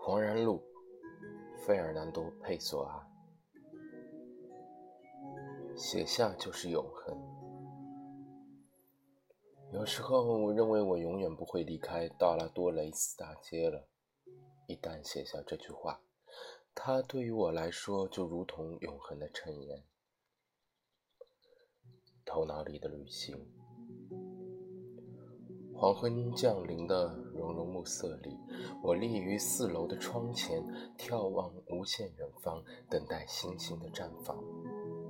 黄然路，费尔南多·佩索阿。写下就是永恒。有时候，我认为我永远不会离开道拉多雷斯大街了。一旦写下这句话，它对于我来说就如同永恒的衬言。头脑里的旅行。黄昏降临的融融暮色里，我立于四楼的窗前，眺望无限远方，等待星星的绽放。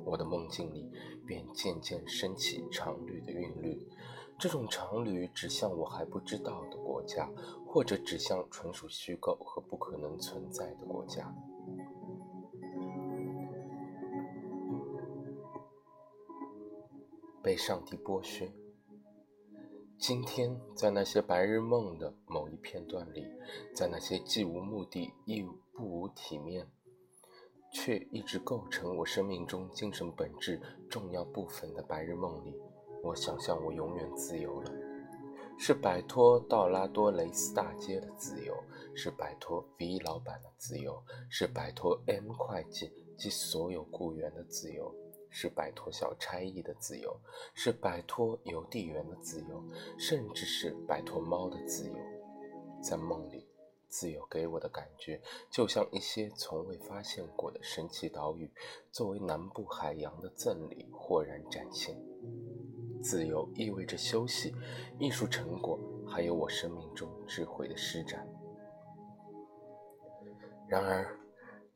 我的梦境里便渐渐升起长绿的韵律，这种长旅指向我还不知道的国家，或者指向纯属虚构和不可能存在的国家。被上帝剥削。今天，在那些白日梦的某一片段里，在那些既无目的亦不无体面，却一直构成我生命中精神本质重要部分的白日梦里，我想象我永远自由了，是摆脱道拉多雷斯大街的自由，是摆脱 V 老板的自由，是摆脱 M 会计及所有雇员的自由。是摆脱小差役的自由，是摆脱邮递员的自由，甚至是摆脱猫的自由。在梦里，自由给我的感觉就像一些从未发现过的神奇岛屿，作为南部海洋的赠礼豁然展现。自由意味着休息、艺术成果，还有我生命中智慧的施展。然而。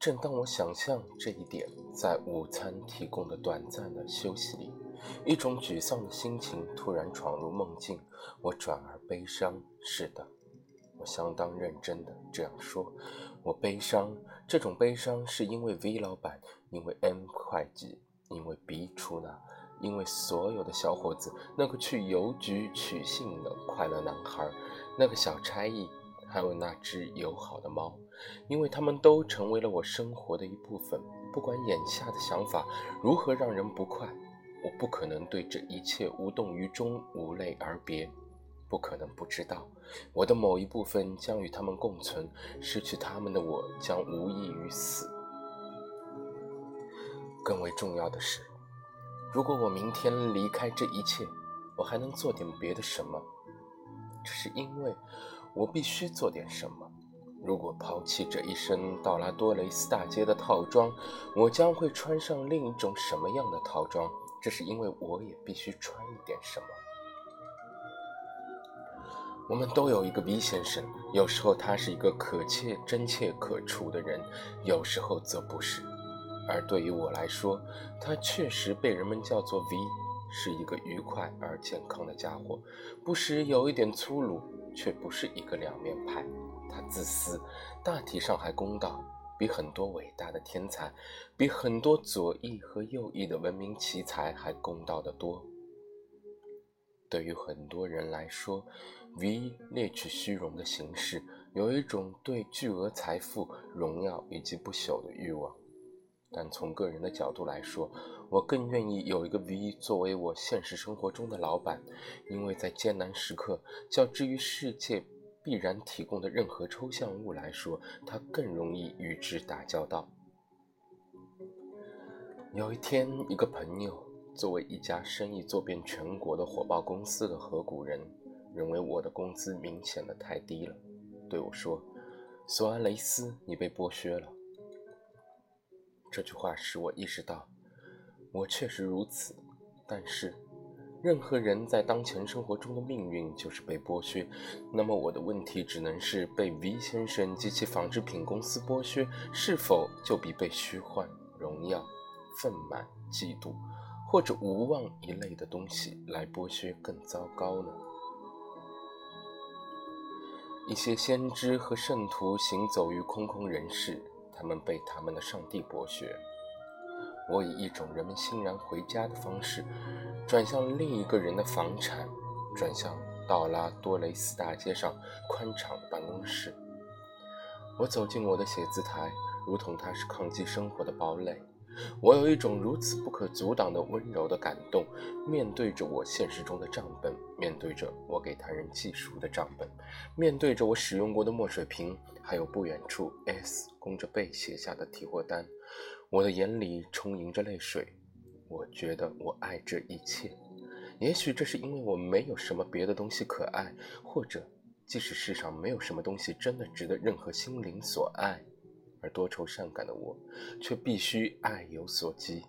正当我想象这一点，在午餐提供的短暂的休息里，一种沮丧的心情突然闯入梦境。我转而悲伤。是的，我相当认真的这样说。我悲伤，这种悲伤是因为 V 老板，因为 M 会计，因为 B 出纳，因为所有的小伙子，那个去邮局取信的快乐男孩，那个小差役。还有那只友好的猫，因为他们都成为了我生活的一部分。不管眼下的想法如何让人不快，我不可能对这一切无动于衷、无泪而别。不可能不知道，我的某一部分将与他们共存，失去他们的我将无异于死。更为重要的是，如果我明天离开这一切，我还能做点别的什么？这是因为。我必须做点什么。如果抛弃这一身道拉多雷斯大街的套装，我将会穿上另一种什么样的套装？这是因为我也必须穿一点什么。我们都有一个 V 先生，有时候他是一个可切真切可触的人，有时候则不是。而对于我来说，他确实被人们叫做 V，是一个愉快而健康的家伙，不时有一点粗鲁。却不是一个两面派，他自私，大体上还公道，比很多伟大的天才，比很多左翼和右翼的文明奇才还公道得多。对于很多人来说，V 猎取虚荣的形式，有一种对巨额财富、荣耀以及不朽的欲望。但从个人的角度来说，我更愿意有一个 V 作为我现实生活中的老板，因为在艰难时刻，较之于世界必然提供的任何抽象物来说，它更容易与之打交道。有一天，一个朋友作为一家生意做遍全国的火爆公司的合股人，认为我的工资明显的太低了，对我说：“索安雷斯，你被剥削了。”这句话使我意识到，我确实如此。但是，任何人在当前生活中的命运就是被剥削。那么，我的问题只能是：被 V 先生及其纺织品公司剥削，是否就比被虚幻、荣耀、愤满、嫉妒或者无望一类的东西来剥削更糟糕呢？一些先知和圣徒行走于空空人世。他们被他们的上帝剥削。我以一种人们欣然回家的方式，转向另一个人的房产，转向道拉多雷斯大街上宽敞的办公室。我走进我的写字台，如同它是抗击生活的堡垒。我有一种如此不可阻挡的温柔的感动，面对着我现实中的账本，面对着我给他人记书的账本，面对着我使用过的墨水瓶，还有不远处 S 弓着背写下的提货单，我的眼里充盈着泪水。我觉得我爱这一切，也许这是因为我没有什么别的东西可爱，或者。即使世上没有什么东西真的值得任何心灵所爱，多愁善感的我，却必须爱有所及。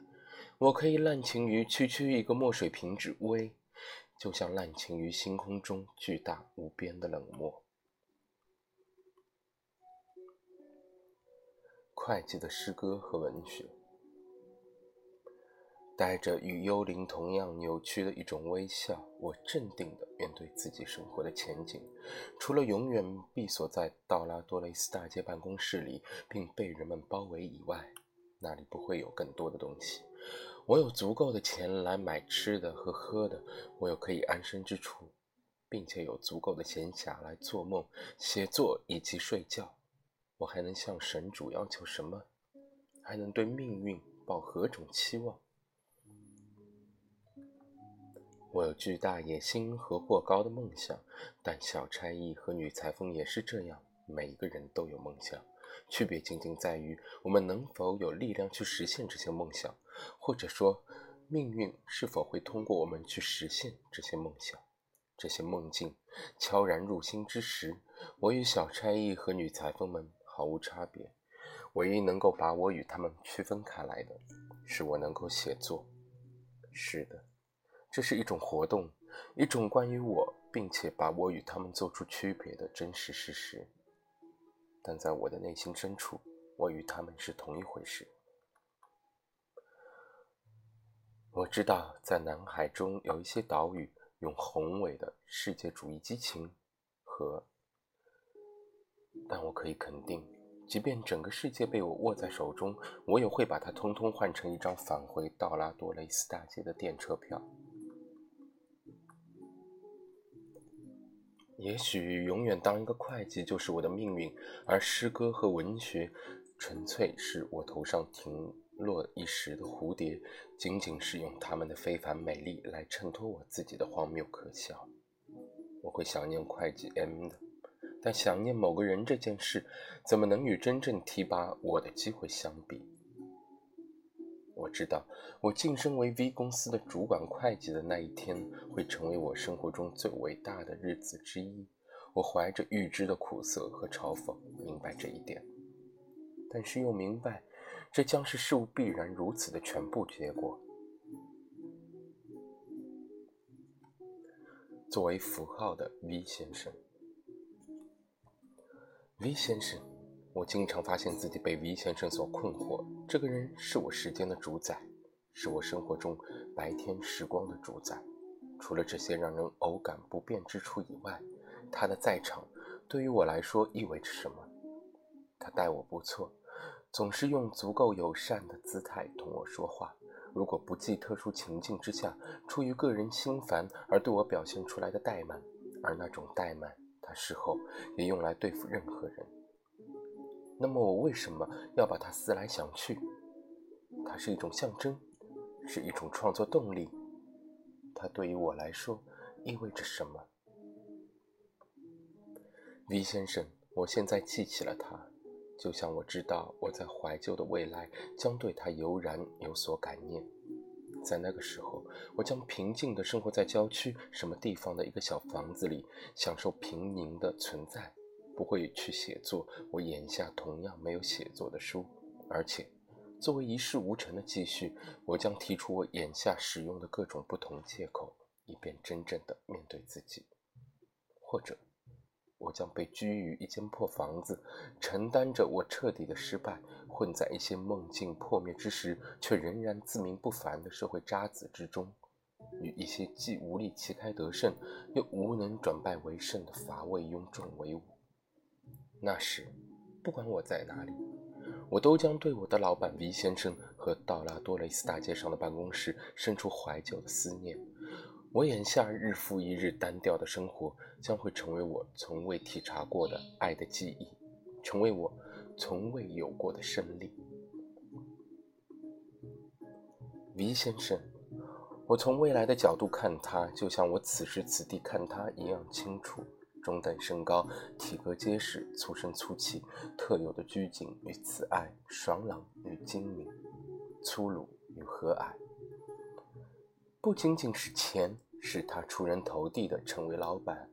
我可以滥情于区区一个墨水瓶之微，就像滥情于星空中巨大无边的冷漠。会计的诗歌和文学。带着与幽灵同样扭曲的一种微笑，我镇定地面对自己生活的前景。除了永远闭锁在道拉多雷斯大街办公室里，并被人们包围以外，那里不会有更多的东西。我有足够的钱来买吃的和喝的，我有可以安身之处，并且有足够的闲暇来做梦、写作以及睡觉。我还能向神主要求什么？还能对命运抱何种期望？我有巨大野心和过高的梦想，但小差役和女裁缝也是这样。每一个人都有梦想，区别仅仅在于我们能否有力量去实现这些梦想，或者说，命运是否会通过我们去实现这些梦想。这些梦境悄然入心之时，我与小差役和女裁缝们毫无差别。唯一能够把我与他们区分开来的，是我能够写作。是的。这是一种活动，一种关于我，并且把我与他们做出区别的真实事实。但在我的内心深处，我与他们是同一回事。我知道，在南海中有一些岛屿，用宏伟的世界主义激情和……但我可以肯定，即便整个世界被我握在手中，我也会把它通通换成一张返回道拉多雷斯大街的电车票。也许永远当一个会计就是我的命运，而诗歌和文学纯粹是我头上停落一时的蝴蝶，仅仅是用他们的非凡美丽来衬托我自己的荒谬可笑。我会想念会计 M 的，但想念某个人这件事，怎么能与真正提拔我的机会相比？我知道，我晋升为 V 公司的主管会计的那一天，会成为我生活中最伟大的日子之一。我怀着预知的苦涩和嘲讽，明白这一点，但是又明白，这将是事物必然如此的全部结果。作为符号的 V 先生，V 先生。我经常发现自己被 V 先生所困惑。这个人是我时间的主宰，是我生活中白天时光的主宰。除了这些让人偶感不便之处以外，他的在场对于我来说意味着什么？他待我不错，总是用足够友善的姿态同我说话。如果不计特殊情境之下，出于个人心烦而对我表现出来的怠慢，而那种怠慢，他事后也用来对付任何人。那么我为什么要把它思来想去？它是一种象征，是一种创作动力。它对于我来说意味着什么？V 先生，我现在记起了他，就像我知道我在怀旧的未来将对他悠然有所感念。在那个时候，我将平静地生活在郊区什么地方的一个小房子里，享受平宁的存在。不会去写作我眼下同样没有写作的书，而且作为一事无成的继续，我将提出我眼下使用的各种不同借口，以便真正的面对自己。或者，我将被拘于一间破房子，承担着我彻底的失败，混在一些梦境破灭之时却仍然自命不凡的社会渣子之中，与一些既无力旗开得胜，又无能转败为胜的乏味庸众为伍。那时，不管我在哪里，我都将对我的老板 V 先生和道拉多雷斯大街上的办公室生出怀旧的思念。我眼下日复一日单调的生活，将会成为我从未体察过的爱的记忆。成为我从未有过的胜利。V 先生，我从未来的角度看他，就像我此时此地看他一样清楚。中等身高，体格结实，粗声粗气，特有的拘谨与慈爱，爽朗与精明，粗鲁与和蔼。不仅仅是钱使他出人头地的成为老板，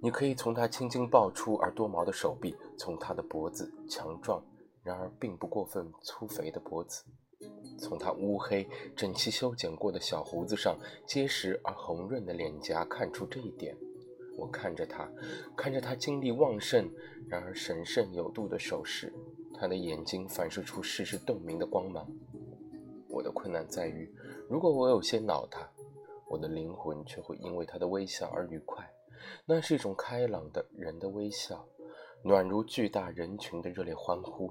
你可以从他青筋暴出而多毛的手臂，从他的脖子强壮然而并不过分粗肥的脖子，从他乌黑整齐修剪过的小胡子上结实而红润的脸颊看出这一点。我看着他，看着他精力旺盛，然而神圣有度的手势，他的眼睛反射出世事洞明的光芒。我的困难在于。如果我有些恼他，我的灵魂却会因为他的微笑而愉快。那是一种开朗的人的微笑，暖如巨大人群的热烈欢呼。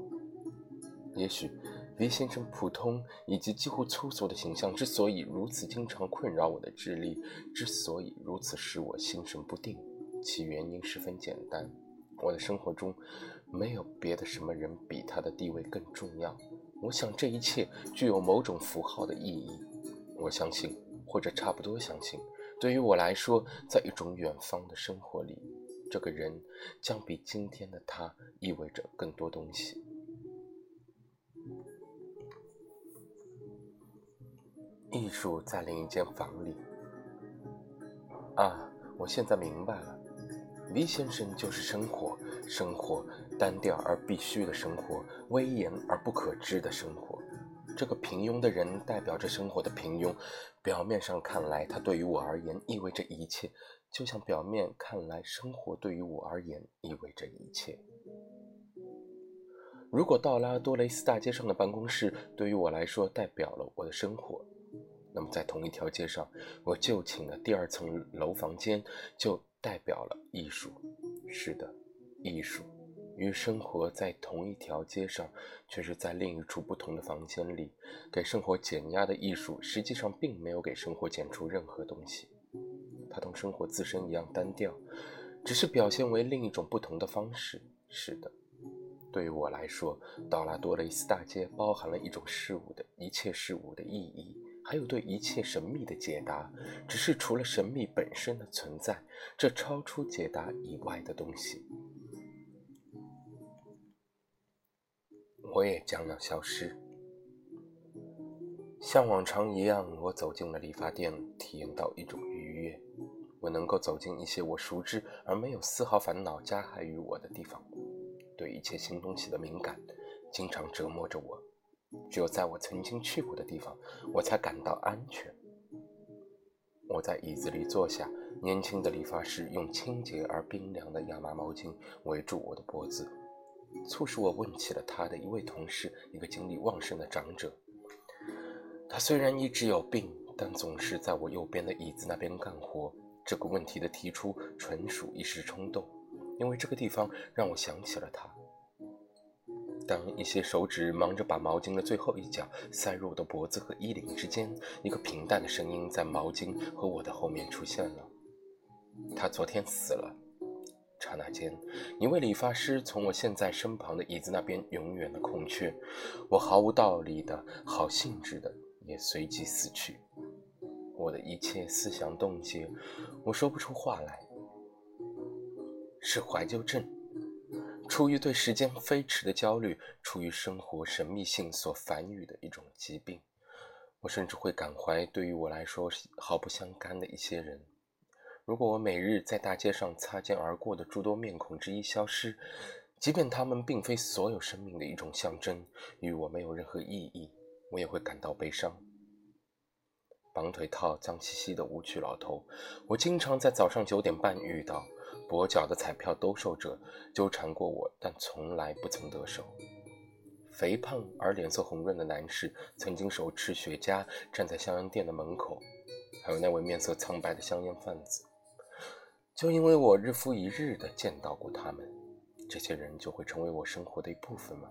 也许，V 先生普通以及几乎粗俗的形象之所以如此经常困扰我的智力，之所以如此使我心神不定，其原因十分简单：我的生活中没有别的什么人比他的地位更重要。我想这一切具有某种符号的意义。我相信，或者差不多相信，对于我来说，在一种远方的生活里，这个人将比今天的他意味着更多东西。艺术在另一间房里。啊，我现在明白了，V 先生就是生活，生活单调而必须的生活，威严而不可知的生活。这个平庸的人代表着生活的平庸。表面上看来，他对于我而言意味着一切，就像表面看来，生活对于我而言意味着一切。如果道拉多雷斯大街上的办公室对于我来说代表了我的生活，那么在同一条街上，我就寝的第二层楼房间就代表了艺术。是的，艺术。与生活在同一条街上，却是在另一处不同的房间里，给生活减压的艺术，实际上并没有给生活减出任何东西。它同生活自身一样单调，只是表现为另一种不同的方式。是的，对于我来说，道拉多雷斯大街包含了一种事物的一切事物的意义，还有对一切神秘的解答。只是除了神秘本身的存在，这超出解答以外的东西。我也将要消失。像往常一样，我走进了理发店，体验到一种愉悦。我能够走进一些我熟知而没有丝毫烦恼加害于我的地方。对一切新东西的敏感，经常折磨着我。只有在我曾经去过的地方，我才感到安全。我在椅子里坐下，年轻的理发师用清洁而冰凉的亚麻毛巾围住我的脖子。促使我问起了他的一位同事，一个精力旺盛的长者。他虽然一直有病，但总是在我右边的椅子那边干活。这个问题的提出纯属一时冲动，因为这个地方让我想起了他。当一些手指忙着把毛巾的最后一角塞入我的脖子和衣领之间，一个平淡的声音在毛巾和我的后面出现了：“他昨天死了。”刹那间，一位理发师从我现在身旁的椅子那边永远的空缺，我毫无道理的好兴致的也随即死去。我的一切思想冻结，我说不出话来。是怀旧症，出于对时间飞驰的焦虑，出于生活神秘性所繁育的一种疾病。我甚至会感怀对于我来说毫不相干的一些人。如果我每日在大街上擦肩而过的诸多面孔之一消失，即便他们并非所有生命的一种象征，与我没有任何意义，我也会感到悲伤。绑腿套脏兮兮的舞曲老头，我经常在早上九点半遇到；跛脚的彩票兜售者纠缠过我，但从来不曾得手。肥胖而脸色红润的男士，曾经手持雪茄站在香烟店的门口，还有那位面色苍白的香烟贩子。就因为我日复一日地见到过他们，这些人就会成为我生活的一部分吗？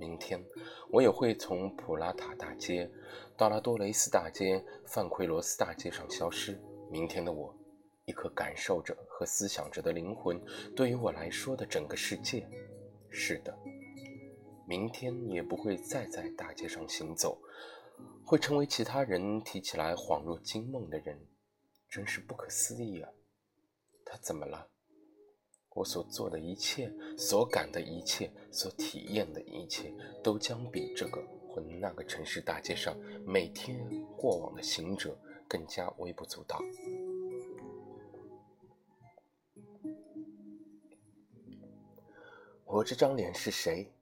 明天我也会从普拉塔大街、道拉多雷斯大街、范奎罗斯大街上消失。明天的我，一颗感受着和思想着的灵魂，对于我来说的整个世界，是的，明天也不会再在大街上行走，会成为其他人提起来恍若惊梦的人，真是不可思议啊！他怎么了？我所做的一切，所感的一切，所体验的一切，都将比这个或那个城市大街上每天过往的行者更加微不足道。我这张脸是谁？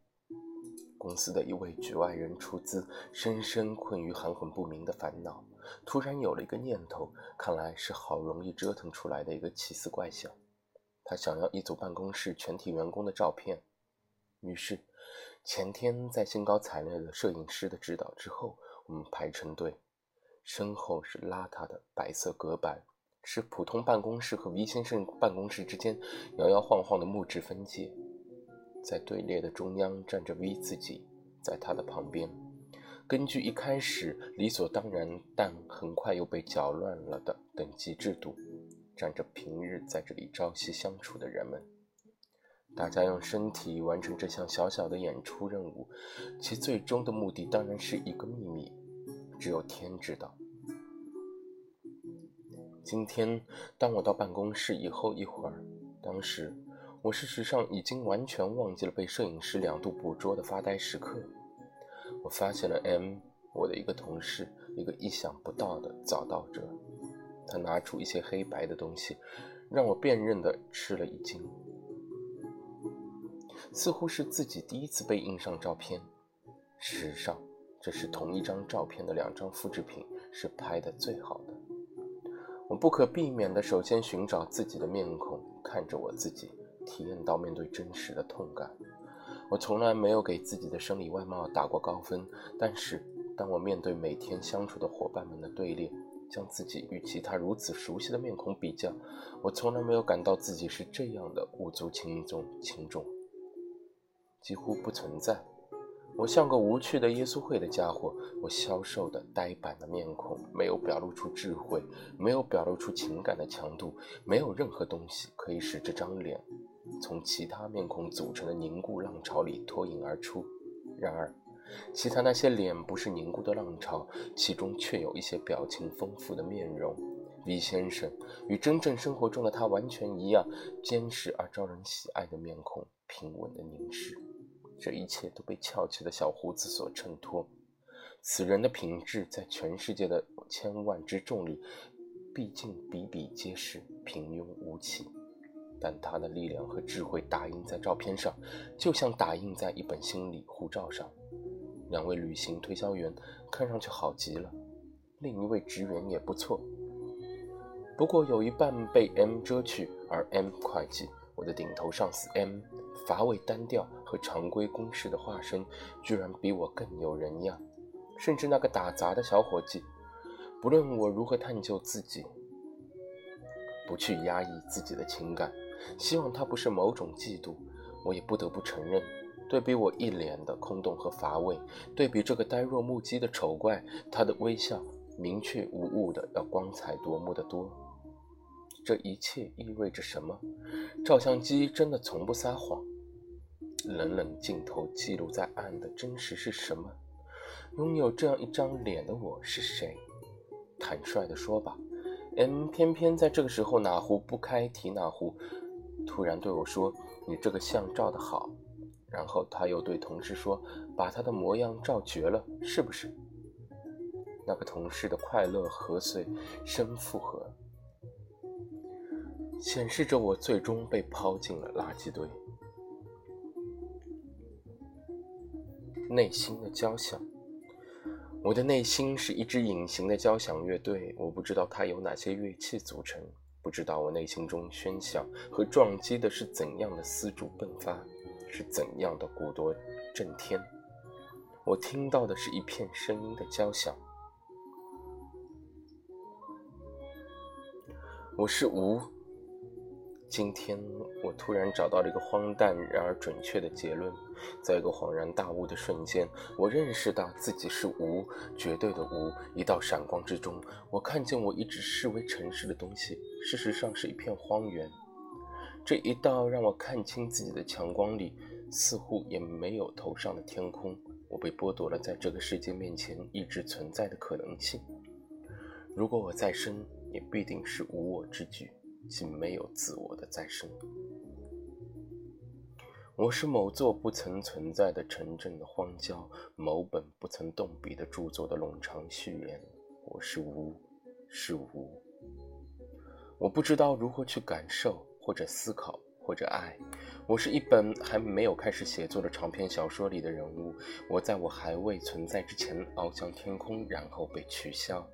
公司的一位局外人出资，深深困于含混不明的烦恼，突然有了一个念头，看来是好容易折腾出来的一个奇思怪想。他想要一组办公室全体员工的照片，于是前天在兴高采烈的摄影师的指导之后，我们排成队，身后是邋遢的白色隔板，是普通办公室和 V 先生办公室之间摇摇晃晃的木质分界，在队列的中央站着 V 自己，在他的旁边，根据一开始理所当然但很快又被搅乱了的等级制度。站着平日在这里朝夕相处的人们，大家用身体完成这项小小的演出任务，其最终的目的当然是一个秘密，只有天知道。今天，当我到办公室以后一会儿，当时我事实上已经完全忘记了被摄影师两度捕捉的发呆时刻。我发现了 M，我的一个同事，一个意想不到的早到者。他拿出一些黑白的东西，让我辨认的吃了一惊，似乎是自己第一次被印上照片。事实上，这是同一张照片的两张复制品，是拍的最好的。我不可避免的首先寻找自己的面孔，看着我自己，体验到面对真实的痛感。我从来没有给自己的生理外貌打过高分，但是当我面对每天相处的伙伴们的队列，将自己与其他如此熟悉的面孔比较，我从来没有感到自己是这样的无足轻重，轻重几乎不存在。我像个无趣的耶稣会的家伙，我消瘦的呆板的面孔没有表露出智慧，没有表露出情感的强度，没有任何东西可以使这张脸从其他面孔组成的凝固浪潮里脱颖而出。然而。其他那些脸不是凝固的浪潮，其中却有一些表情丰富的面容。V 先生与真正生活中的他完全一样，坚实而招人喜爱的面孔，平稳的凝视。这一切都被翘起的小胡子所衬托。此人的品质在全世界的千万之众里，毕竟比比皆是平庸无奇。但他的力量和智慧打印在照片上，就像打印在一本心理护照上。两位旅行推销员看上去好极了，另一位职员也不错。不过有一半被 M 遮去，而 M 会计，我的顶头上司 M，乏味单调和常规公式的化身，居然比我更有人样。甚至那个打杂的小伙计，不论我如何探究自己，不去压抑自己的情感，希望他不是某种嫉妒，我也不得不承认。对比我一脸的空洞和乏味，对比这个呆若木鸡的丑怪，他的微笑明确无误的要光彩夺目的多。这一切意味着什么？照相机真的从不撒谎。冷冷镜头记录在案的真实是什么？拥有这样一张脸的我是谁？坦率地说吧，M 偏偏在这个时候哪壶不开提哪壶，突然对我说：“你这个相照得好。”然后他又对同事说：“把他的模样照绝了，是不是？”那个同事的快乐和碎深附和，显示着我最终被抛进了垃圾堆。内心的交响，我的内心是一支隐形的交响乐队，我不知道它由哪些乐器组成，不知道我内心中喧嚣和撞击的是怎样的丝竹迸发。是怎样的鼓铎震天？我听到的是一片声音的交响。我是无。今天我突然找到了一个荒诞然而准确的结论。在一个恍然大悟的瞬间，我认识到自己是无，绝对的无。一道闪光之中，我看见我一直视为尘世的东西，事实上是一片荒原。这一道让我看清自己的强光里，似乎也没有头上的天空。我被剥夺了在这个世界面前一直存在的可能性。如果我再生，也必定是无我之举，竟没有自我的再生。我是某座不曾存在的城镇的荒郊，某本不曾动笔的著作的冗长序言。我是无，是无。我不知道如何去感受，或者思考，或者爱。我是一本还没有开始写作的长篇小说里的人物。我在我还未存在之前翱翔天空，然后被取消。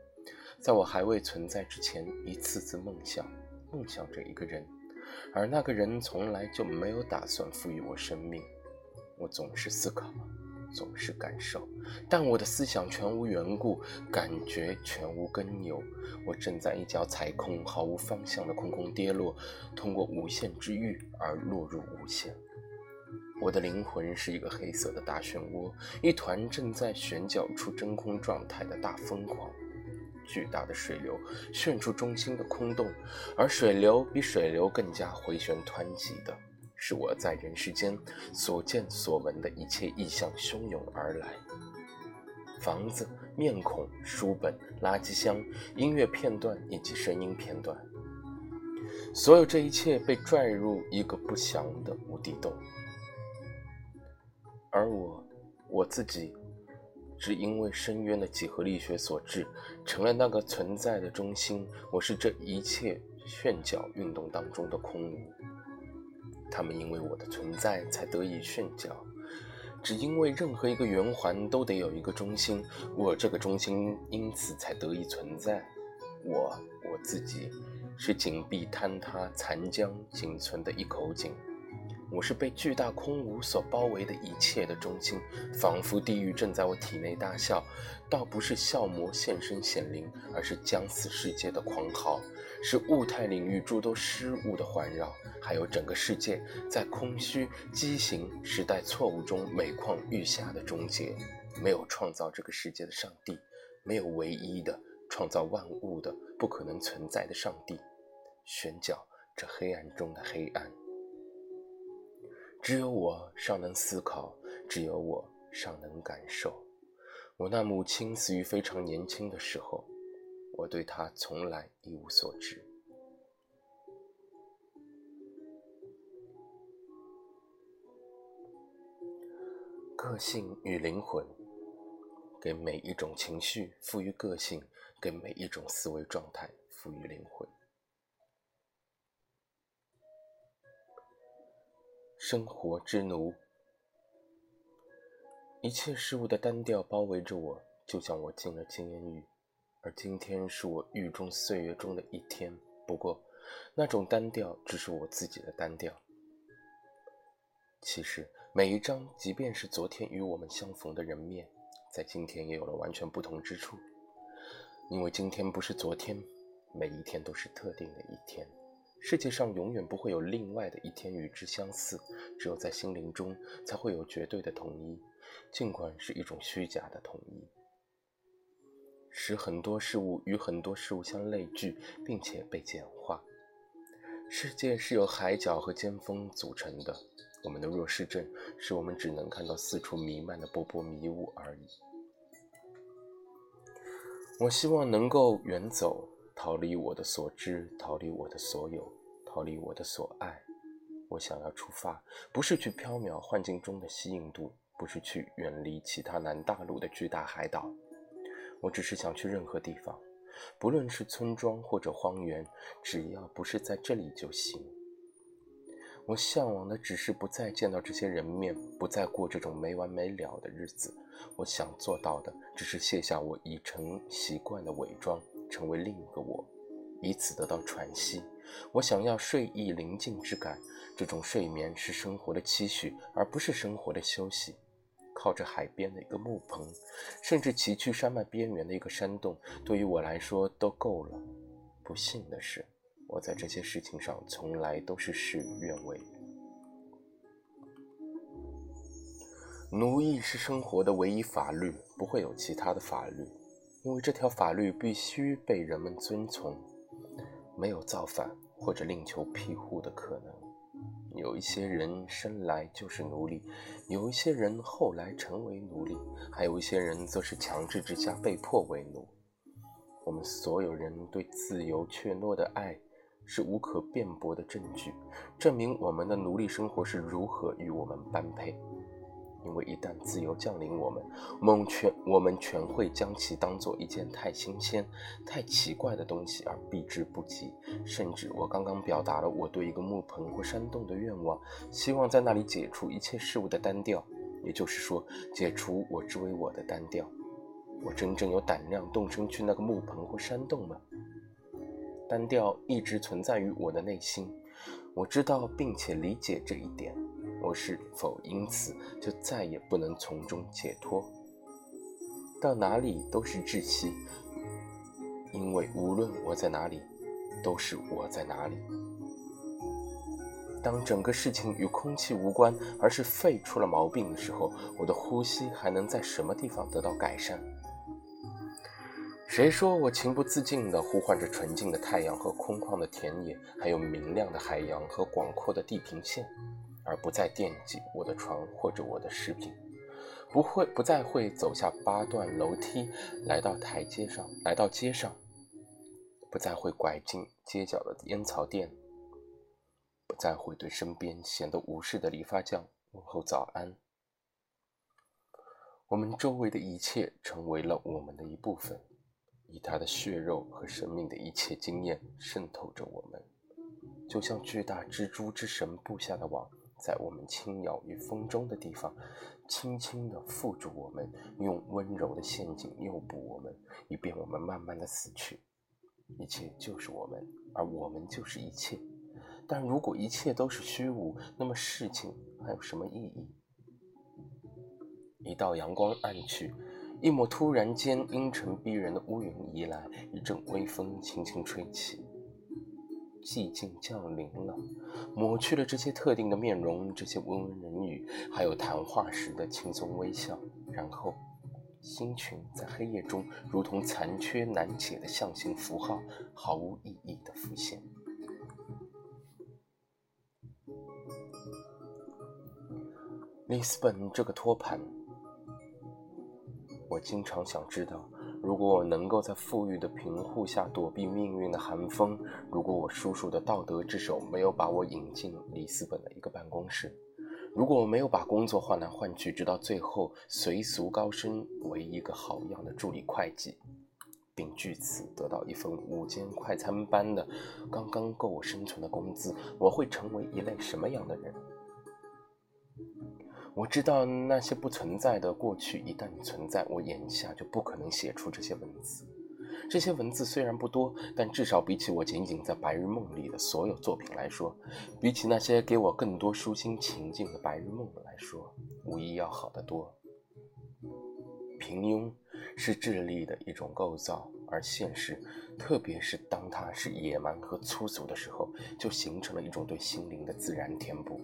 在我还未存在之前，一次次梦想，梦想着一个人。而那个人从来就没有打算赋予我生命。我总是思考，总是感受，但我的思想全无缘故，感觉全无根由。我正在一脚踩空、毫无方向的空空跌落，通过无限之域而落入无限。我的灵魂是一个黑色的大漩涡，一团正在旋搅出真空状态的大疯狂。巨大的水流旋出中心的空洞，而水流比水流更加回旋湍急的，是我在人世间所见所闻的一切意象汹涌而来。房子、面孔、书本、垃圾箱、音乐片段以及声音片段，所有这一切被拽入一个不祥的无底洞，而我，我自己。只因为深渊的几何力学所致，成了那个存在的中心。我是这一切旋角运动当中的空无。他们因为我的存在才得以旋角。只因为任何一个圆环都得有一个中心，我这个中心因此才得以存在。我我自己是紧闭坍塌残浆仅存的一口井。我是被巨大空无所包围的一切的中心，仿佛地狱正在我体内大笑，倒不是笑魔现身显灵，而是将死世界的狂嚎，是物态领域诸多失误的环绕，还有整个世界在空虚、畸形、时代错误中每况愈下的终结。没有创造这个世界的上帝，没有唯一的创造万物的不可能存在的上帝，旋角这黑暗中的黑暗。只有我尚能思考，只有我尚能感受。我那母亲死于非常年轻的时候，我对她从来一无所知。个性与灵魂，给每一种情绪赋予个性，给每一种思维状态赋予灵魂。生活之奴，一切事物的单调包围着我，就像我进了禁烟狱。而今天是我狱中岁月中的一天。不过，那种单调只是我自己的单调。其实，每一张即便是昨天与我们相逢的人面，在今天也有了完全不同之处。因为今天不是昨天，每一天都是特定的一天。世界上永远不会有另外的一天与之相似，只有在心灵中才会有绝对的统一，尽管是一种虚假的统一，使很多事物与很多事物相类聚，并且被简化。世界是由海角和尖峰组成的，我们的弱势症使我们只能看到四处弥漫的波波迷雾而已。我希望能够远走。逃离我的所知，逃离我的所有，逃离我的所爱。我想要出发，不是去缥缈幻境中的西印度，不是去远离其他南大陆的巨大海岛。我只是想去任何地方，不论是村庄或者荒原，只要不是在这里就行。我向往的只是不再见到这些人面，不再过这种没完没了的日子。我想做到的，只是卸下我已成习惯的伪装。成为另一个我，以此得到喘息。我想要睡意临静之感，这种睡眠是生活的期许，而不是生活的休息。靠着海边的一个木棚，甚至崎岖山脉边缘的一个山洞，对于我来说都够了。不幸的是，我在这些事情上从来都是事与愿违。奴役是生活的唯一法律，不会有其他的法律。因为这条法律必须被人们遵从，没有造反或者另求庇护的可能。有一些人生来就是奴隶，有一些人后来成为奴隶，还有一些人则是强制之下被迫为奴。我们所有人对自由怯懦的爱，是无可辩驳的证据，证明我们的奴隶生活是如何与我们般配。因为一旦自由降临我们，我们全我们全会将其当做一件太新鲜、太奇怪的东西而避之不及。甚至我刚刚表达了我对一个木盆或山洞的愿望，希望在那里解除一切事物的单调，也就是说，解除我之为我的单调。我真正有胆量动身去那个木盆或山洞吗？单调一直存在于我的内心，我知道并且理解这一点。我是否因此就再也不能从中解脱？到哪里都是窒息，因为无论我在哪里，都是我在哪里。当整个事情与空气无关，而是肺出了毛病的时候，我的呼吸还能在什么地方得到改善？谁说我情不自禁地呼唤着纯净的太阳和空旷的田野，还有明亮的海洋和广阔的地平线？而不再惦记我的床或者我的食品，不会不再会走下八段楼梯来到台阶上，来到街上，不再会拐进街角的烟草店，不再会对身边显得无视的理发匠问候早安。我们周围的一切成为了我们的一部分，以他的血肉和生命的一切经验渗透着我们，就像巨大蜘蛛之神布下的网。在我们轻摇于风中的地方，轻轻地缚住我们，用温柔的陷阱诱捕我们，以便我们慢慢的死去。一切就是我们，而我们就是一切。但如果一切都是虚无，那么事情还有什么意义？一道阳光暗去，一抹突然间阴沉逼人的乌云移来，一阵微风轻轻吹起。寂静降临了，抹去了这些特定的面容，这些温文人语，还有谈话时的轻松微笑。然后，星群在黑夜中如同残缺难解的象形符号，毫无意义的浮现。里斯本这个托盘，我经常想知道。如果我能够在富裕的贫户下躲避命运的寒风，如果我叔叔的道德之手没有把我引进里斯本的一个办公室，如果我没有把工作换来换去，直到最后随俗高升为一个好样的助理会计，并据此得到一份午间快餐般的刚刚够我生存的工资，我会成为一类什么样的人？我知道那些不存在的过去一旦存在，我眼下就不可能写出这些文字。这些文字虽然不多，但至少比起我仅仅在白日梦里的所有作品来说，比起那些给我更多舒心情境的白日梦来说，无疑要好得多。平庸是智力的一种构造，而现实，特别是当它是野蛮和粗俗的时候，就形成了一种对心灵的自然填补。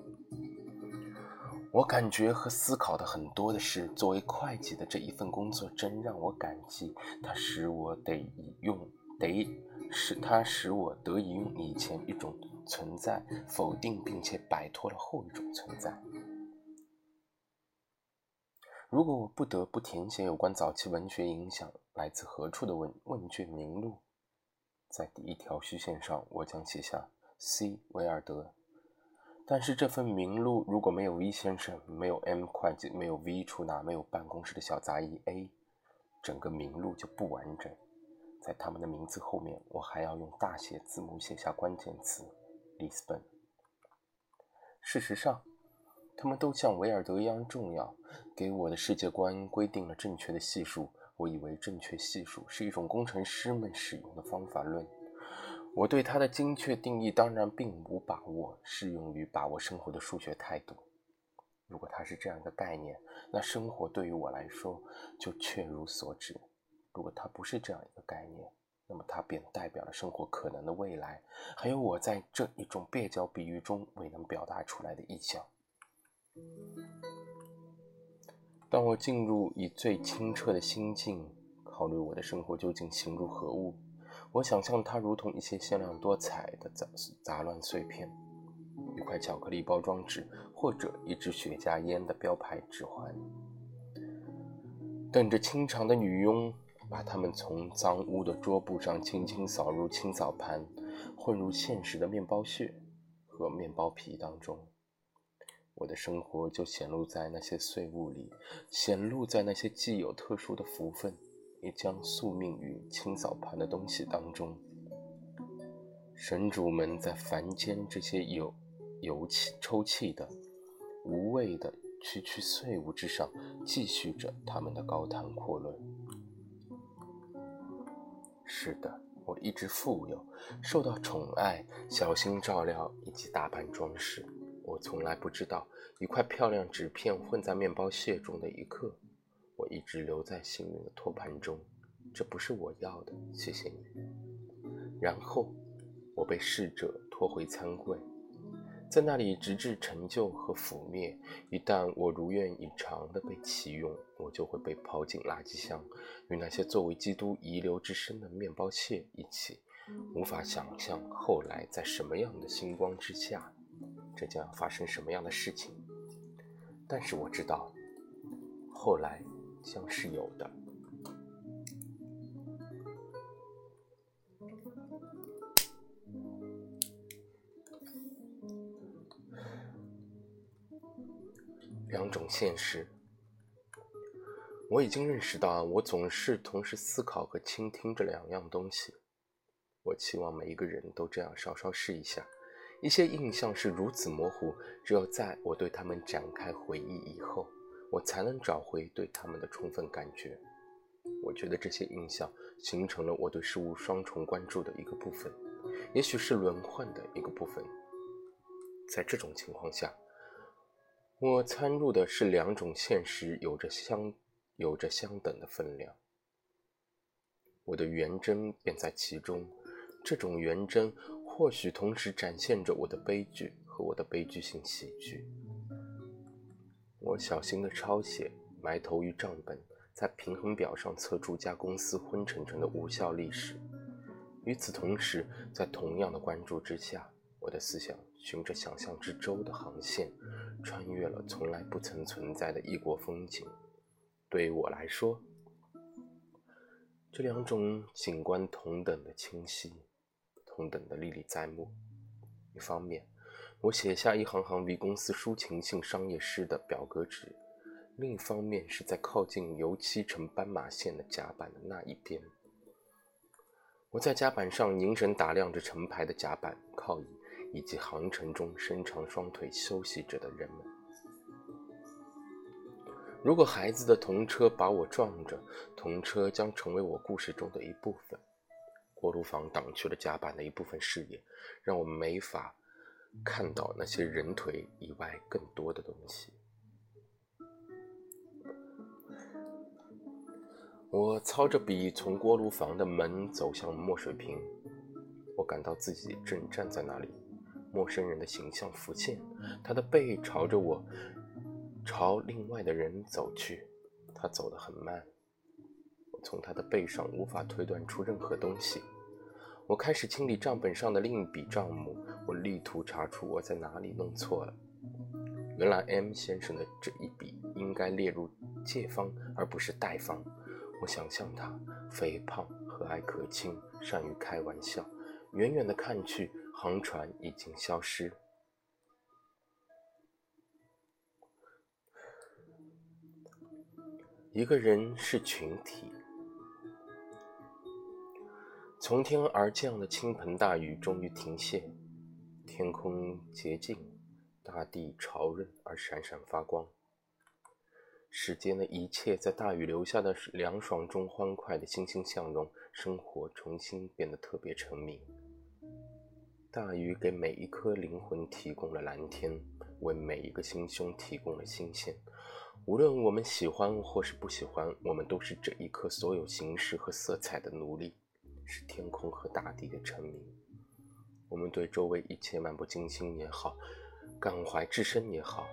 我感觉和思考的很多的事，作为会计的这一份工作，真让我感激。它使我得以用，得使它使我得以用以前一种存在否定，并且摆脱了后一种存在。如果我不得不填写有关早期文学影响来自何处的问问卷名录，在第一条虚线上，我将写下 C 维尔德。但是这份名录如果没有 V 先生，没有 M 会计，没有 V 出纳，没有办公室的小杂役 A，整个名录就不完整。在他们的名字后面，我还要用大写字母写下关键词：里斯本。事实上，他们都像维尔德一样重要，给我的世界观规定了正确的系数。我以为正确系数是一种工程师们使用的方法论。我对它的精确定义当然并无把握，适用于把握生活的数学态度。如果它是这样一个概念，那生活对于我来说就确如所指；如果它不是这样一个概念，那么它便代表了生活可能的未来，还有我在这一种蹩脚比喻中未能表达出来的意象。当我进入以最清澈的心境考虑我的生活究竟形如何物。我想象它如同一些鲜亮多彩的杂杂乱碎片，一块巧克力包装纸，或者一支雪茄烟的标牌指环。等着清长的女佣把它们从脏污的桌布上轻轻扫入清扫盘，混入现实的面包屑和面包皮当中。我的生活就显露在那些碎物里，显露在那些既有特殊的福分，也将宿命于清扫盘的东西当中。神主们在凡间这些有油气、抽气的、无味的区区碎物之上，继续着他们的高谈阔论。是的，我一直富有，受到宠爱，小心照料以及打扮装饰。我从来不知道一块漂亮纸片混在面包屑中的一刻，我一直留在幸运的托盘中。这不是我要的，谢谢你。然后，我被侍者拖回餐柜，在那里直至成就和覆灭。一旦我如愿以偿地被启用，我就会被抛进垃圾箱，与那些作为基督遗留之身的面包屑一起。无法想象后来在什么样的星光之下。这将要发生什么样的事情？但是我知道，后来像是有的。两种现实，我已经认识到，我总是同时思考和倾听这两样东西。我期望每一个人都这样稍稍试一下。一些印象是如此模糊，只有在我对他们展开回忆以后，我才能找回对他们的充分感觉。我觉得这些印象形成了我对事物双重关注的一个部分，也许是轮换的一个部分。在这种情况下，我参入的是两种现实，有着相有着相等的分量。我的圆真便在其中，这种圆真。或许同时展现着我的悲剧和我的悲剧性喜剧。我小心地抄写，埋头于账本，在平衡表上测出家公司昏沉沉的无效历史。与此同时，在同样的关注之下，我的思想循着想象之舟的航线，穿越了从来不曾存在的异国风景。对于我来说，这两种景观同等的清晰。同等的历历在目。一方面，我写下一行行为公司抒情性商业诗的表格纸；另一方面，是在靠近油漆成斑马线的甲板的那一边，我在甲板上凝神打量着成排的甲板、靠椅以及航程中伸长双腿休息着的人们。如果孩子的童车把我撞着，童车将成为我故事中的一部分。锅炉房挡去了甲板的一部分视野，让我没法看到那些人腿以外更多的东西。我操着笔从锅炉房的门走向墨水瓶，我感到自己正站在那里，陌生人的形象浮现，他的背朝着我，朝另外的人走去，他走得很慢。从他的背上无法推断出任何东西。我开始清理账本上的另一笔账目，我力图查出我在哪里弄错了。原来 M 先生的这一笔应该列入借方而不是贷方。我想象他肥胖、和蔼可亲、善于开玩笑。远远的看去，航船已经消失。一个人是群体。从天而降的倾盆大雨终于停歇，天空洁净，大地潮润而闪闪发光。世间的一切在大雨留下的凉爽中欢快的欣欣向荣，生活重新变得特别沉迷。大雨给每一颗灵魂提供了蓝天，为每一个心胸提供了新鲜。无论我们喜欢或是不喜欢，我们都是这一颗所有形式和色彩的奴隶。是天空和大地的臣民。我们对周围一切漫不经心也好，感怀至深也好，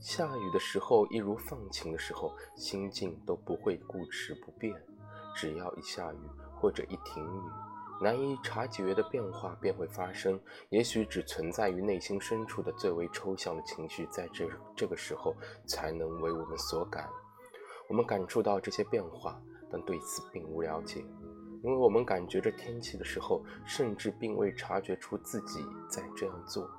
下雨的时候一如放晴的时候，心境都不会固持不变。只要一下雨或者一停雨，难以察觉的变化便会发生。也许只存在于内心深处的最为抽象的情绪，在这这个时候才能为我们所感。我们感触到这些变化，但对此并无了解，因为我们感觉着天气的时候，甚至并未察觉出自己在这样做。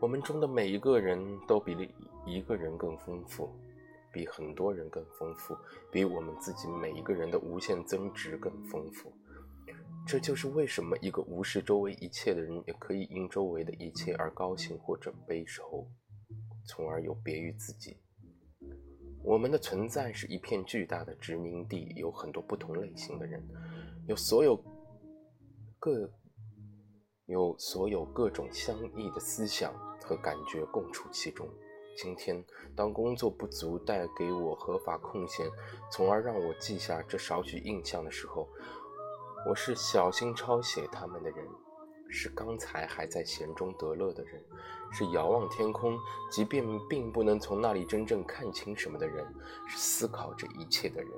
我们中的每一个人都比一个人更丰富。比很多人更丰富，比我们自己每一个人的无限增值更丰富。这就是为什么一个无视周围一切的人，也可以因周围的一切而高兴或者悲愁，从而有别于自己。我们的存在是一片巨大的殖民地，有很多不同类型的人，有所有各有所有各种相异的思想和感觉共处其中。今天，当工作不足带给我合法空闲，从而让我记下这少许印象的时候，我是小心抄写他们的人，是刚才还在闲中得乐的人，是遥望天空，即便并不能从那里真正看清什么的人，是思考这一切的人。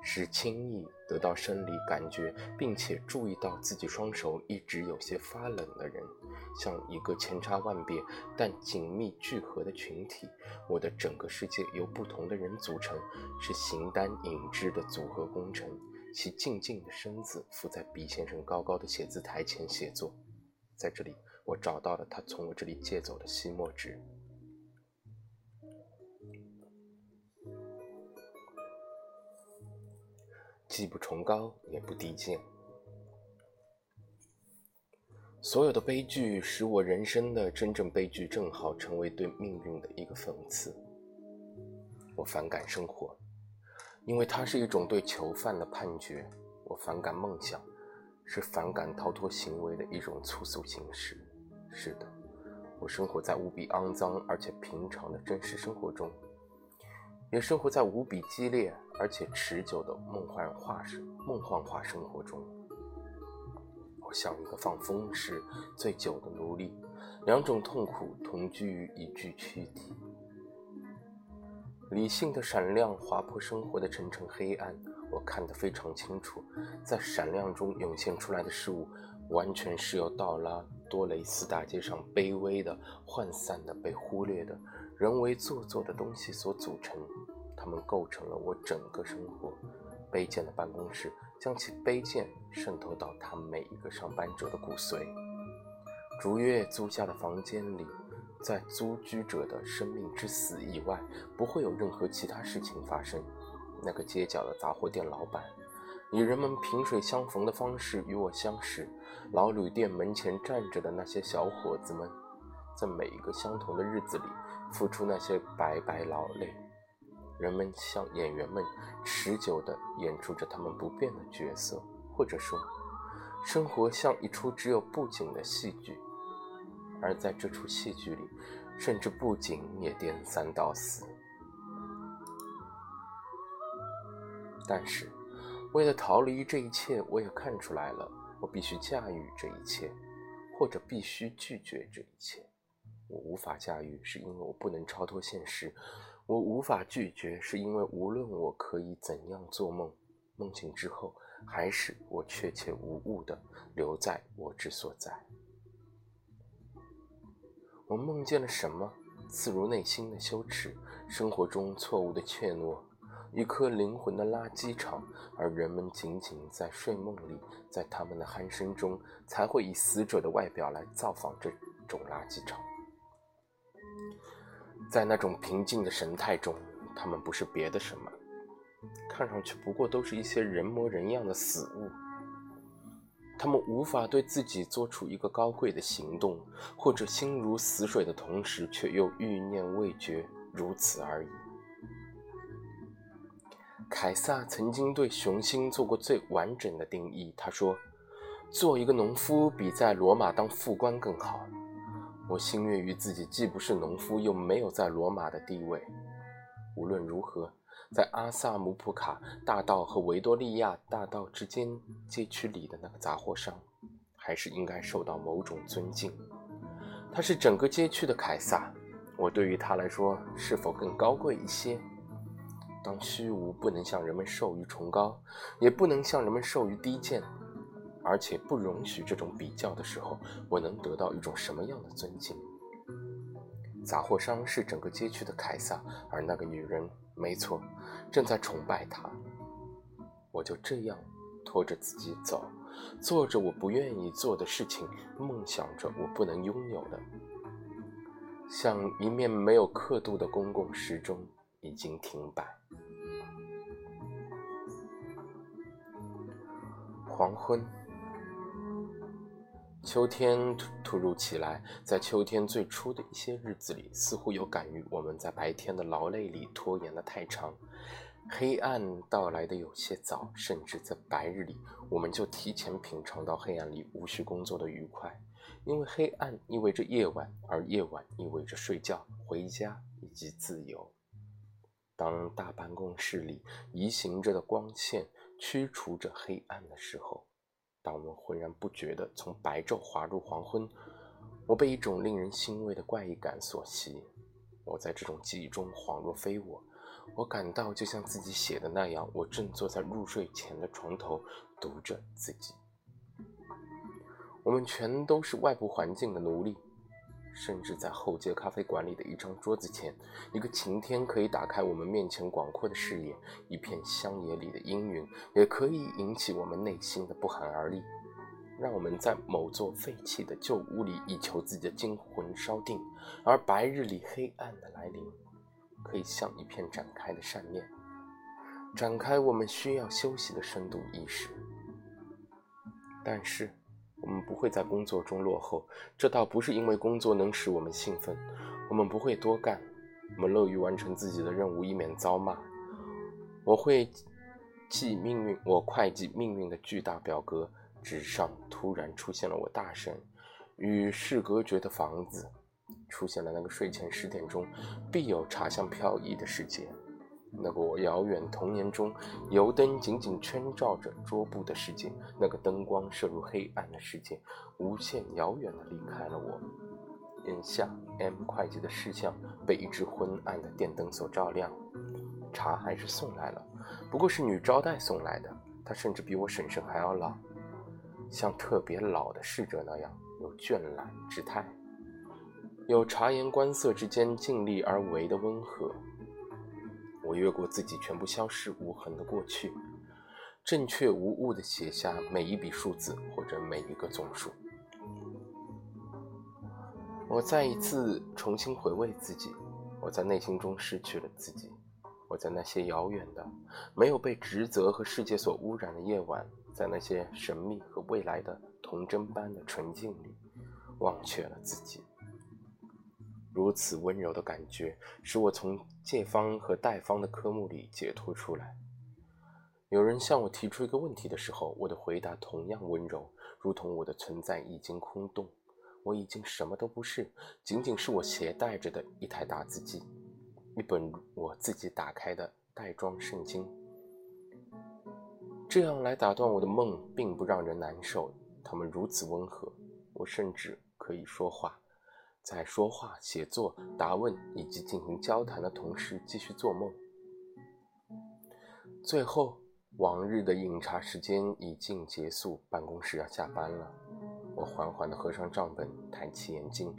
是轻易得到生理感觉，并且注意到自己双手一直有些发冷的人，像一个千差万别但紧密聚合的群体。我的整个世界由不同的人组成，是形单影只的组合工程。其静静的身子伏在毕先生高高的写字台前写作，在这里，我找到了他从我这里借走的吸墨纸。既不崇高，也不低贱。所有的悲剧使我人生的真正悲剧，正好成为对命运的一个讽刺。我反感生活，因为它是一种对囚犯的判决。我反感梦想，是反感逃脱行为的一种粗俗形式。是的，我生活在无比肮脏而且平常的真实生活中。也生活在无比激烈而且持久的梦幻化生梦幻化生活中。我像一个放风时醉酒的奴隶，两种痛苦同居于一具躯体。理性的闪亮划破生活的沉沉黑暗，我看得非常清楚。在闪亮中涌现出来的事物，完全是由道拉多雷斯大街上卑微的、涣散的、被忽略的。人为做作的东西所组成，它们构成了我整个生活。卑贱的办公室将其卑贱渗透到他每一个上班者的骨髓。逐月租下的房间里，在租居者的生命之死以外，不会有任何其他事情发生。那个街角的杂货店老板，以人们萍水相逢的方式与我相识。老旅店门前站着的那些小伙子们，在每一个相同的日子里。付出那些白白劳累，人们像演员们持久地演出着他们不变的角色，或者说，生活像一出只有布景的戏剧，而在这出戏剧里，甚至布景也颠三倒四。但是，为了逃离这一切，我也看出来了，我必须驾驭这一切，或者必须拒绝这一切。我无法驾驭，是因为我不能超脱现实；我无法拒绝，是因为无论我可以怎样做梦，梦醒之后，还是我确切无误地留在我之所在。我梦见了什么？刺入内心的羞耻，生活中错误的怯懦，一颗灵魂的垃圾场，而人们仅仅在睡梦里，在他们的鼾声中，才会以死者的外表来造访这种垃圾场。在那种平静的神态中，他们不是别的什么，看上去不过都是一些人模人样的死物。他们无法对自己做出一个高贵的行动，或者心如死水的同时却又欲念未绝，如此而已。凯撒曾经对雄心做过最完整的定义，他说：“做一个农夫比在罗马当副官更好。”我心悦于自己既不是农夫，又没有在罗马的地位。无论如何，在阿萨姆普卡大道和维多利亚大道之间街区里的那个杂货商，还是应该受到某种尊敬。他是整个街区的凯撒。我对于他来说，是否更高贵一些？当虚无不能向人们授予崇高，也不能向人们授予低贱，而且不容许这种比较的时候，我能得到一种什么样的尊敬？杂货商是整个街区的凯撒，而那个女人，没错，正在崇拜他。我就这样拖着自己走，做着我不愿意做的事情，梦想着我不能拥有的，像一面没有刻度的公共时钟，已经停摆。黄昏。秋天突突如其来，在秋天最初的一些日子里，似乎有感于我们在白天的劳累里拖延的太长，黑暗到来的有些早，甚至在白日里，我们就提前品尝到黑暗里无需工作的愉快，因为黑暗意味着夜晚，而夜晚意味着睡觉、回家以及自由。当大办公室里移行着的光线驱除着黑暗的时候。让我们浑然不觉地从白昼滑入黄昏，我被一种令人欣慰的怪异感所吸引。我在这种记忆中恍若非我，我感到就像自己写的那样，我正坐在入睡前的床头读着自己。我们全都是外部环境的奴隶。甚至在后街咖啡馆里的一张桌子前，一个晴天可以打开我们面前广阔的视野；一片乡野里的阴云也可以引起我们内心的不寒而栗，让我们在某座废弃的旧屋里以求自己的惊魂稍定。而白日里黑暗的来临，可以像一片展开的扇面，展开我们需要休息的深度意识。但是。们不会在工作中落后，这倒不是因为工作能使我们兴奋。我们不会多干，我们乐于完成自己的任务，以免遭骂。我会记命运，我会计命运的巨大表格，纸上突然出现了我大神与世隔绝的房子，出现了那个睡前十点钟必有茶香飘逸的世界。那个我遥远童年中油灯紧紧圈罩着桌布的世界，那个灯光射入黑暗的世界，无限遥远的离开了我。眼下，M 会计的视像被一只昏暗的电灯所照亮。茶还是送来了，不过是女招待送来的。她甚至比我婶婶还要老，像特别老的侍者那样有倦懒之态，有察言观色之间尽力而为的温和。我越过自己全部消失无痕的过去，正确无误地写下每一笔数字或者每一个总数。我再一次重新回味自己，我在内心中失去了自己。我在那些遥远的、没有被职责和世界所污染的夜晚，在那些神秘和未来的童真般的纯净里，忘却了自己。如此温柔的感觉，使我从借方和贷方的科目里解脱出来。有人向我提出一个问题的时候，我的回答同样温柔，如同我的存在已经空洞，我已经什么都不是，仅仅是我携带着的一台打字机，一本我自己打开的袋装圣经。这样来打断我的梦，并不让人难受。他们如此温和，我甚至可以说话。在说话、写作、答问以及进行交谈的同时，继续做梦。最后，往日的饮茶时间已经结束，办公室要下班了。我缓缓地合上账本，抬起眼睛，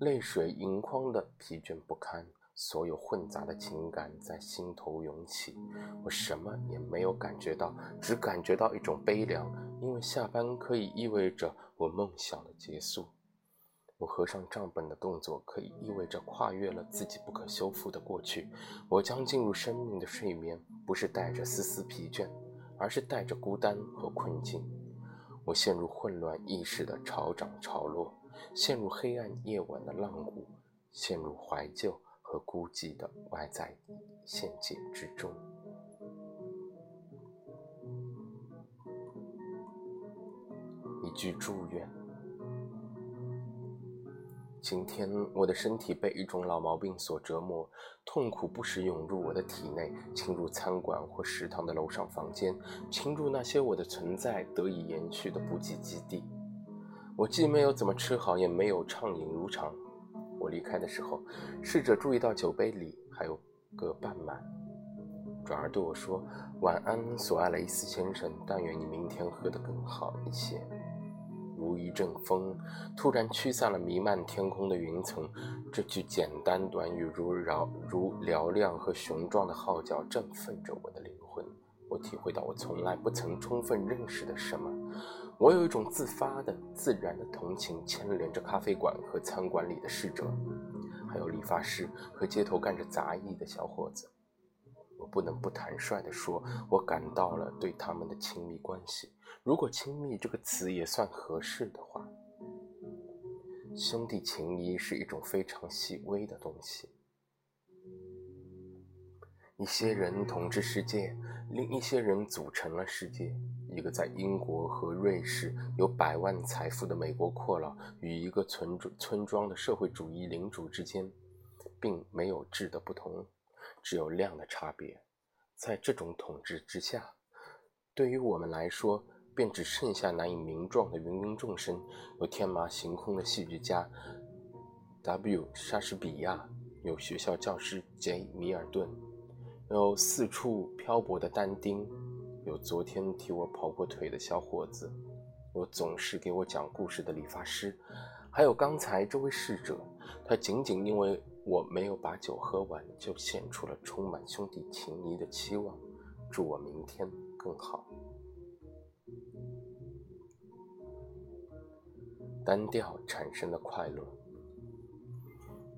泪水盈眶的疲倦不堪，所有混杂的情感在心头涌起。我什么也没有感觉到，只感觉到一种悲凉，因为下班可以意味着我梦想的结束。我合上账本的动作，可以意味着跨越了自己不可修复的过去。我将进入生命的睡眠，不是带着丝丝疲倦，而是带着孤单和困境。我陷入混乱意识的潮涨潮落，陷入黑暗夜晚的浪谷，陷入怀旧和孤寂的外在陷阱之中。一句祝愿。今天我的身体被一种老毛病所折磨，痛苦不时涌入我的体内，侵入餐馆或食堂的楼上房间，侵入那些我的存在得以延续的补给基地。我既没有怎么吃好，也没有畅饮如常。我离开的时候，侍者注意到酒杯里还有个半满。转而对我说：“晚安，索爱雷斯先生，但愿你明天喝得更好一些。”如一阵风，突然驱散了弥漫天空的云层。这句简单短语如嘹如嘹亮和雄壮的号角，振奋着我的灵魂。我体会到我从来不曾充分认识的什么。我有一种自发的、自然的同情，牵连着咖啡馆和餐馆里的侍者，还有理发师和街头干着杂役的小伙子。我不能不坦率地说，我感到了对他们的亲密关系。如果“亲密”这个词也算合适的话，兄弟情谊是一种非常细微的东西。一些人统治世界，另一些人组成了世界。一个在英国和瑞士有百万财富的美国阔佬，与一个村村庄的社会主义领主之间，并没有质的不同，只有量的差别。在这种统治之下，对于我们来说，便只剩下难以名状的芸芸众生，有天马行空的戏剧家 W. 莎士比亚，有学校教师 J. 米尔顿，有四处漂泊的但丁，有昨天替我跑过腿的小伙子，有总是给我讲故事的理发师，还有刚才这位逝者。他仅仅因为我没有把酒喝完，就献出了充满兄弟情谊的期望，祝我明天更好。单调产生的快乐，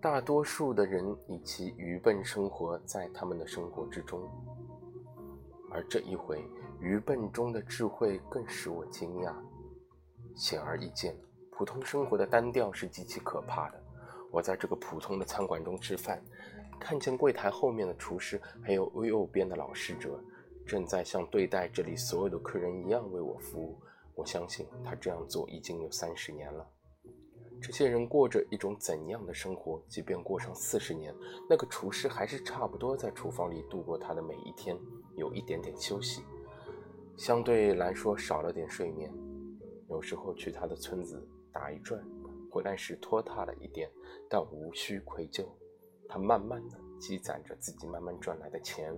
大多数的人以其愚笨生活在他们的生活之中，而这一回，愚笨中的智慧更使我惊讶。显而易见，普通生活的单调是极其可怕的。我在这个普通的餐馆中吃饭，看见柜台后面的厨师，还有右边的老侍者，正在像对待这里所有的客人一样为我服务。我相信他这样做已经有三十年了。这些人过着一种怎样的生活？即便过上四十年，那个厨师还是差不多在厨房里度过他的每一天，有一点点休息，相对来说少了点睡眠。有时候去他的村子打一转，回来时拖沓了一点，但无需愧疚。他慢慢的积攒着自己慢慢赚来的钱，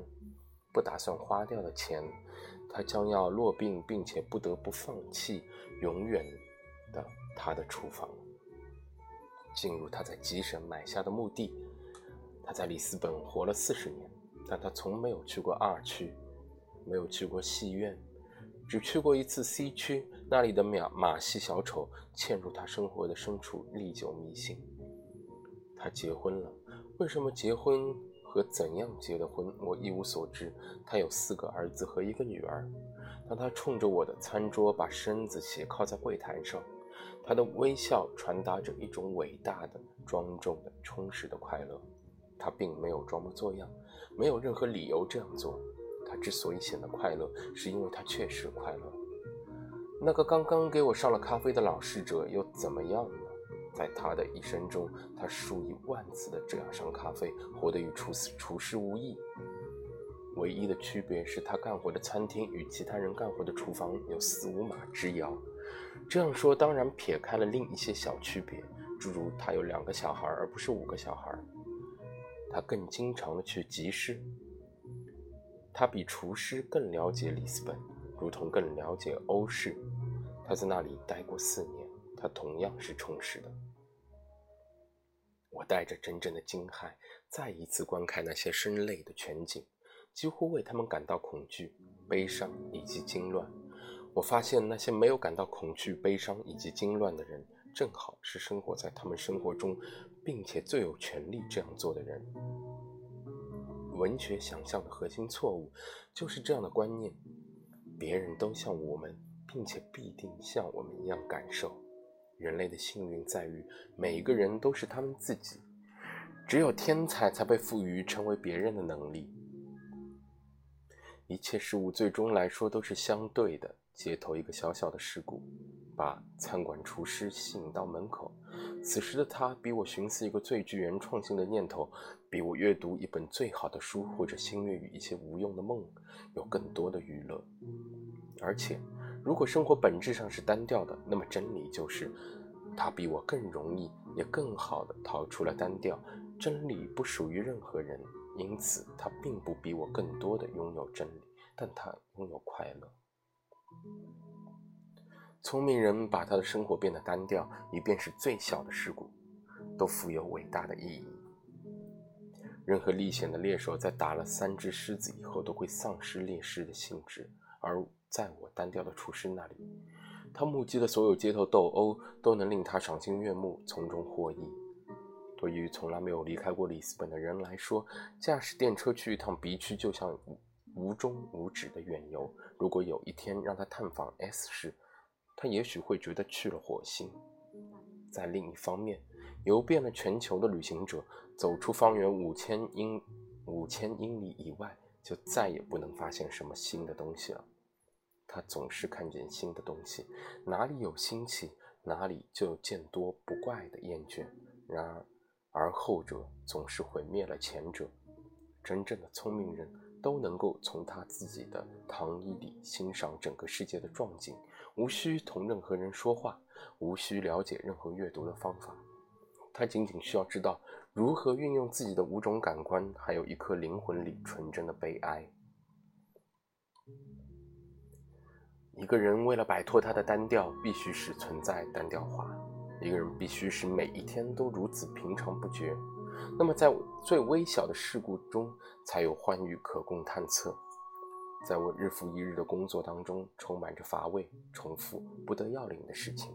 不打算花掉的钱。他将要落病，并且不得不放弃永远的他的厨房，进入他在吉省买下的墓地。他在里斯本活了四十年，但他从没有去过二区，没有去过戏院，只去过一次 C 区。那里的马马戏小丑嵌入他生活的深处，历久弥新。他结婚了，为什么结婚？和怎样结的婚，我一无所知。他有四个儿子和一个女儿。当他冲着我的餐桌把身子斜靠在柜台上，他的微笑传达着一种伟大的、庄重的、充实的快乐。他并没有装模作样，没有任何理由这样做。他之所以显得快乐，是因为他确实快乐。那个刚刚给我上了咖啡的老侍者又怎么样呢？在他的一生中，他数以万次的这样上咖啡，活得与厨师厨师无异。唯一的区别是他干活的餐厅与其他人干活的厨房有四五码之遥。这样说当然撇开了另一些小区别，诸如他有两个小孩而不是五个小孩。他更经常的去集市。他比厨师更了解里斯本，如同更了解欧式。他在那里待过四年。他同样是充实的。我带着真正的惊骇，再一次观看那些声泪的全景，几乎为他们感到恐惧、悲伤以及惊乱。我发现那些没有感到恐惧、悲伤以及惊乱的人，正好是生活在他们生活中，并且最有权利这样做的人。文学想象的核心错误就是这样的观念：别人都像我们，并且必定像我们一样感受。人类的幸运在于，每一个人都是他们自己。只有天才才被赋予成为别人的能力。一切事物最终来说都是相对的。街头一个小小的事故，把餐馆厨师吸引到门口。此时的他比我寻思一个最具原创性的念头，比我阅读一本最好的书或者心悦于一些无用的梦，有更多的娱乐，而且。如果生活本质上是单调的，那么真理就是，他比我更容易，也更好的逃出了单调。真理不属于任何人，因此他并不比我更多的拥有真理，但他拥有快乐。聪明人把他的生活变得单调，以便使最小的事故都富有伟大的意义。任何历险的猎手在打了三只狮子以后，都会丧失猎狮的兴致，而在我单调的厨师那里，他目击的所有街头斗殴都能令他赏心悦目，从中获益。对于从来没有离开过里斯本的人来说，驾驶电车去一趟 B 区就像无终无止的远游。如果有一天让他探访 S 市，他也许会觉得去了火星。在另一方面，游遍了全球的旅行者，走出方圆五千英五千英里以外，就再也不能发现什么新的东西了。他总是看见新的东西，哪里有新奇，哪里就有见多不怪的厌倦。然而，而后者总是毁灭了前者。真正的聪明人都能够从他自己的糖衣里欣赏整个世界的壮景。无需同任何人说话，无需了解任何阅读的方法，他仅仅需要知道如何运用自己的五种感官，还有一颗灵魂里纯真的悲哀。一个人为了摆脱他的单调，必须使存在单调化。一个人必须使每一天都如此平常不觉，那么在最微小的事故中，才有欢愉可供探测。在我日复一日的工作当中，充满着乏味、重复、不得要领的事情。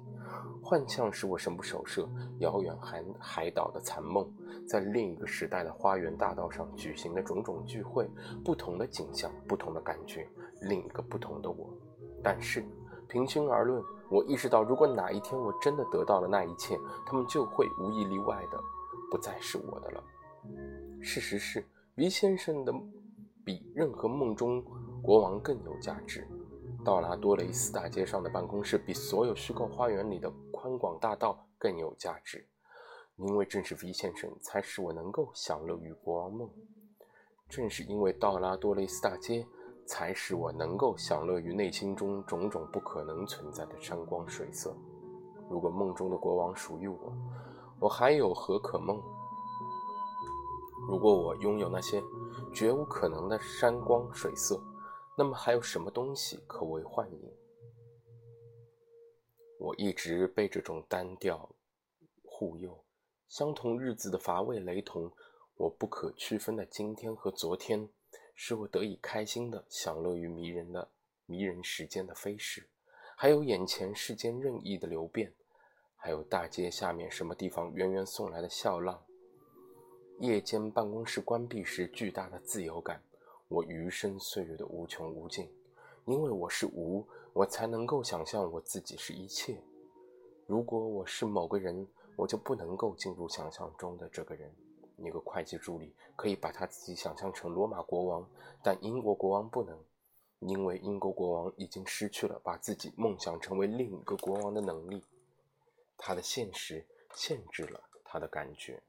幻象使我神不守舍，遥远海海岛的残梦，在另一个时代的花园大道上举行的种种聚会，不同的景象，不同的感觉，另一个不同的我。但是，平心而论，我意识到，如果哪一天我真的得到了那一切，他们就会无一例外的不再是我的了。事实是，V 先生的比任何梦中。国王更有价值。道拉多雷斯大街上的办公室比所有虚构花园里的宽广大道更有价值，因为正是 V 先生才使我能够享乐于国王梦。正是因为道拉多雷斯大街，才使我能够享乐于内心中种种不可能存在的山光水色。如果梦中的国王属于我，我还有何可梦？如果我拥有那些绝无可能的山光水色，那么还有什么东西可为幻影？我一直被这种单调护佑，相同日子的乏味雷同，我不可区分的今天和昨天，使我得以开心的享乐于迷人的迷人时间的飞逝，还有眼前世间任意的流变，还有大街下面什么地方源源送来的笑浪，夜间办公室关闭时巨大的自由感。我余生岁月的无穷无尽，因为我是无，我才能够想象我自己是一切。如果我是某个人，我就不能够进入想象中的这个人。一个会计助理可以把他自己想象成罗马国王，但英国国王不能，因为英国国王已经失去了把自己梦想成为另一个国王的能力。他的现实限制了他的感觉。